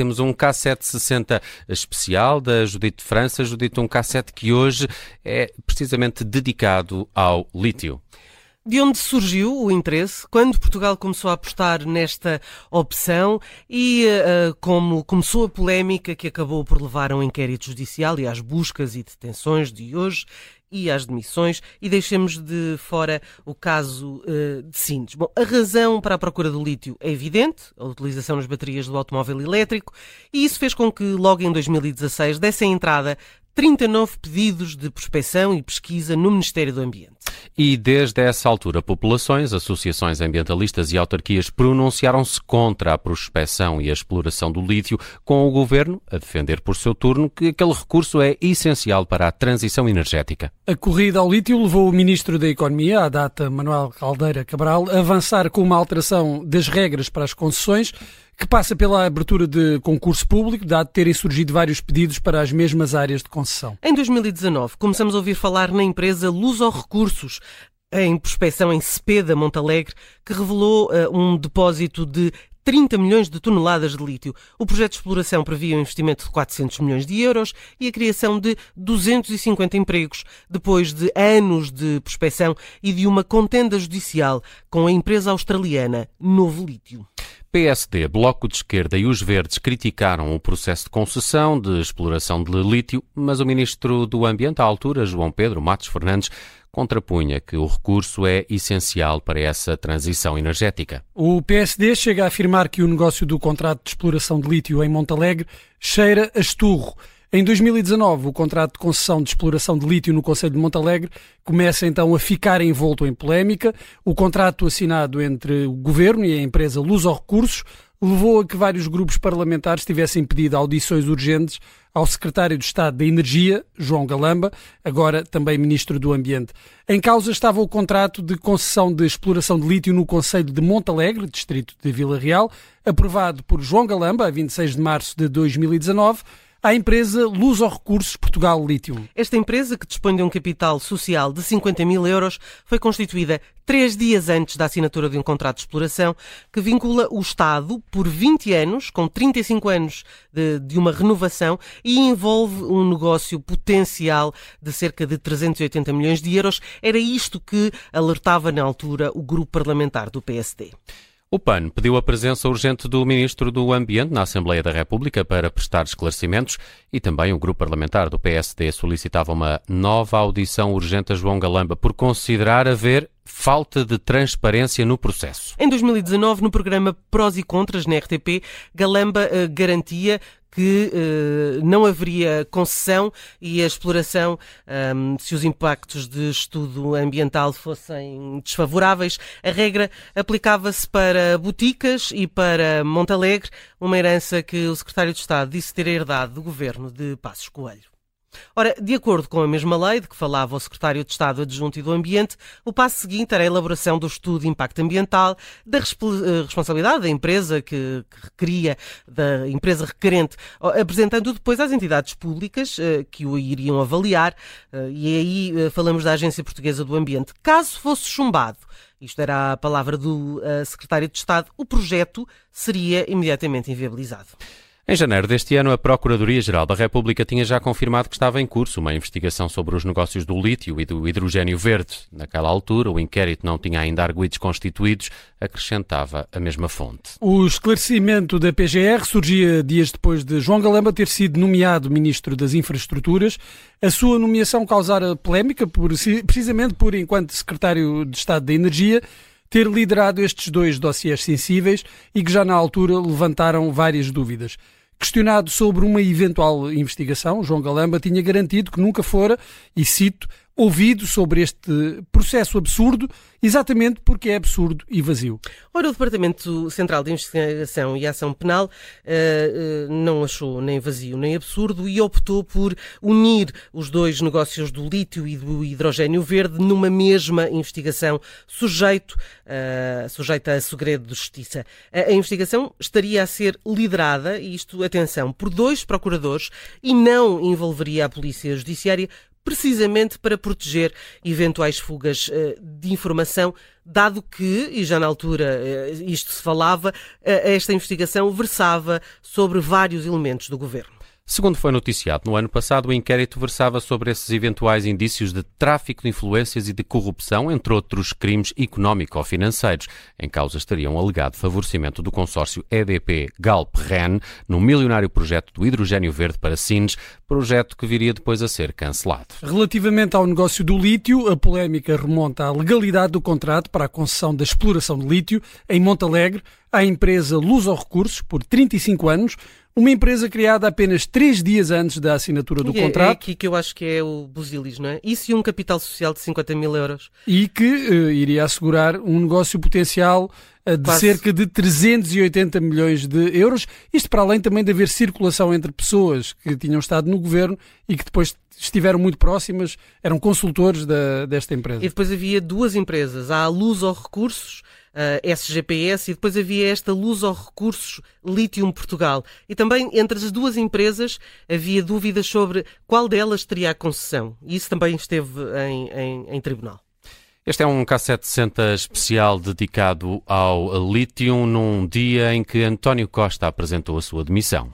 temos um K760 especial da Judite França. Judite, um K7 que hoje é precisamente dedicado ao lítio. De onde surgiu o interesse? Quando Portugal começou a apostar nesta opção e uh, como começou a polémica que acabou por levar a um inquérito judicial e às buscas e detenções de hoje e às demissões e deixemos de fora o caso uh, de Sintes. Bom, a razão para a procura do lítio é evidente, a utilização nas baterias do automóvel elétrico, e isso fez com que logo em 2016 dessem entrada 39 pedidos de prospecção e pesquisa no Ministério do Ambiente. E desde essa altura, populações, associações ambientalistas e autarquias pronunciaram-se contra a prospecção e a exploração do lítio, com o governo a defender por seu turno que aquele recurso é essencial para a transição energética. A corrida ao lítio levou o ministro da Economia, à data Manuel Caldeira Cabral, a avançar com uma alteração das regras para as concessões que passa pela abertura de concurso público, dado terem surgido vários pedidos para as mesmas áreas de concessão. Em 2019, começamos a ouvir falar na empresa Luso Recursos, em prospecção em Cepeda, Montalegre, que revelou uh, um depósito de 30 milhões de toneladas de lítio. O projeto de exploração previa um investimento de 400 milhões de euros e a criação de 250 empregos, depois de anos de prospecção e de uma contenda judicial com a empresa australiana Novo Lítio. PSD, Bloco de Esquerda e os Verdes criticaram o processo de concessão de exploração de lítio, mas o ministro do Ambiente, à altura, João Pedro Matos Fernandes, contrapunha que o recurso é essencial para essa transição energética. O PSD chega a afirmar que o negócio do contrato de exploração de lítio em Montalegre cheira a esturro em 2019, o contrato de concessão de exploração de lítio no Conselho de Montalegre começa então a ficar envolto em polémica. O contrato assinado entre o governo e a empresa Luso Recursos levou a que vários grupos parlamentares tivessem pedido audições urgentes ao secretário de Estado da Energia, João Galamba, agora também ministro do Ambiente. Em causa estava o contrato de concessão de exploração de lítio no Conselho de Montalegre, distrito de Vila Real, aprovado por João Galamba a 26 de março de 2019 à empresa Luso Recursos Portugal Lítio. Esta empresa, que dispõe de um capital social de 50 mil euros, foi constituída três dias antes da assinatura de um contrato de exploração que vincula o Estado por 20 anos, com 35 anos de, de uma renovação, e envolve um negócio potencial de cerca de 380 milhões de euros. Era isto que alertava na altura o grupo parlamentar do PSD. O PAN pediu a presença urgente do Ministro do Ambiente na Assembleia da República para prestar esclarecimentos e também o grupo parlamentar do PSD solicitava uma nova audição urgente a João Galamba por considerar haver falta de transparência no processo. Em 2019, no programa Prós e Contras na RTP, Galamba uh, garantia que uh, não haveria concessão e a exploração um, se os impactos de estudo ambiental fossem desfavoráveis. A regra aplicava-se para boticas e para Montalegre, uma herança que o secretário de Estado disse ter herdado do governo de Passos Coelho. Ora, de acordo com a mesma lei de que falava o secretário de Estado adjunto e do Ambiente, o passo seguinte era a elaboração do estudo de impacto ambiental, da eh, responsabilidade da empresa que, que requeria, da empresa requerente, apresentando depois às entidades públicas eh, que o iriam avaliar, eh, e aí falamos da Agência Portuguesa do Ambiente. Caso fosse chumbado, isto era a palavra do secretário de Estado, o projeto seria imediatamente inviabilizado. Em janeiro deste ano, a Procuradoria-Geral da República tinha já confirmado que estava em curso uma investigação sobre os negócios do lítio e do hidrogênio verde. Naquela altura, o inquérito não tinha ainda arguídos constituídos, acrescentava a mesma fonte. O esclarecimento da PGR surgia dias depois de João Galamba ter sido nomeado Ministro das Infraestruturas. A sua nomeação causara polémica, por, precisamente por, enquanto Secretário de Estado da Energia, ter liderado estes dois dossiês sensíveis e que já na altura levantaram várias dúvidas. Questionado sobre uma eventual investigação, João Galamba tinha garantido que nunca fora, e cito, ouvido sobre este processo absurdo, exatamente porque é absurdo e vazio. Ora, o Departamento Central de Investigação e Ação Penal uh, uh, não achou nem vazio nem absurdo e optou por unir os dois negócios do lítio e do hidrogênio verde numa mesma investigação, sujeito, uh, sujeita a segredo de justiça. A, a investigação estaria a ser liderada, e isto, atenção, por dois procuradores e não envolveria a Polícia Judiciária precisamente para proteger eventuais fugas de informação, dado que, e já na altura isto se falava, esta investigação versava sobre vários elementos do governo. Segundo foi noticiado no ano passado, o inquérito versava sobre esses eventuais indícios de tráfico de influências e de corrupção, entre outros crimes económico-financeiros. Em causa estariam alegado favorecimento do consórcio EDP Galp-REN no milionário projeto do hidrogênio verde para Sines, projeto que viria depois a ser cancelado. Relativamente ao negócio do lítio, a polémica remonta à legalidade do contrato para a concessão da exploração de lítio em Montalegre à empresa Luso Recursos por 35 anos, uma empresa criada apenas três dias antes da assinatura do e contrato. É, é aqui que eu acho que é o Busilis, não é? Isso e um capital social de 50 mil euros. E que uh, iria assegurar um negócio potencial de Quase. cerca de 380 milhões de euros. Isto para além também de haver circulação entre pessoas que tinham estado no governo e que depois estiveram muito próximas, eram consultores da, desta empresa. E depois havia duas empresas, a Luz ou Recursos uh, eh, SGPS e depois havia esta Luz ao Recursos Litium Portugal. E também entre as duas empresas havia dúvidas sobre qual delas teria a concessão. E isso também esteve em, em, em tribunal. Este é um K760 especial dedicado ao lítio num dia em que António Costa apresentou a sua demissão.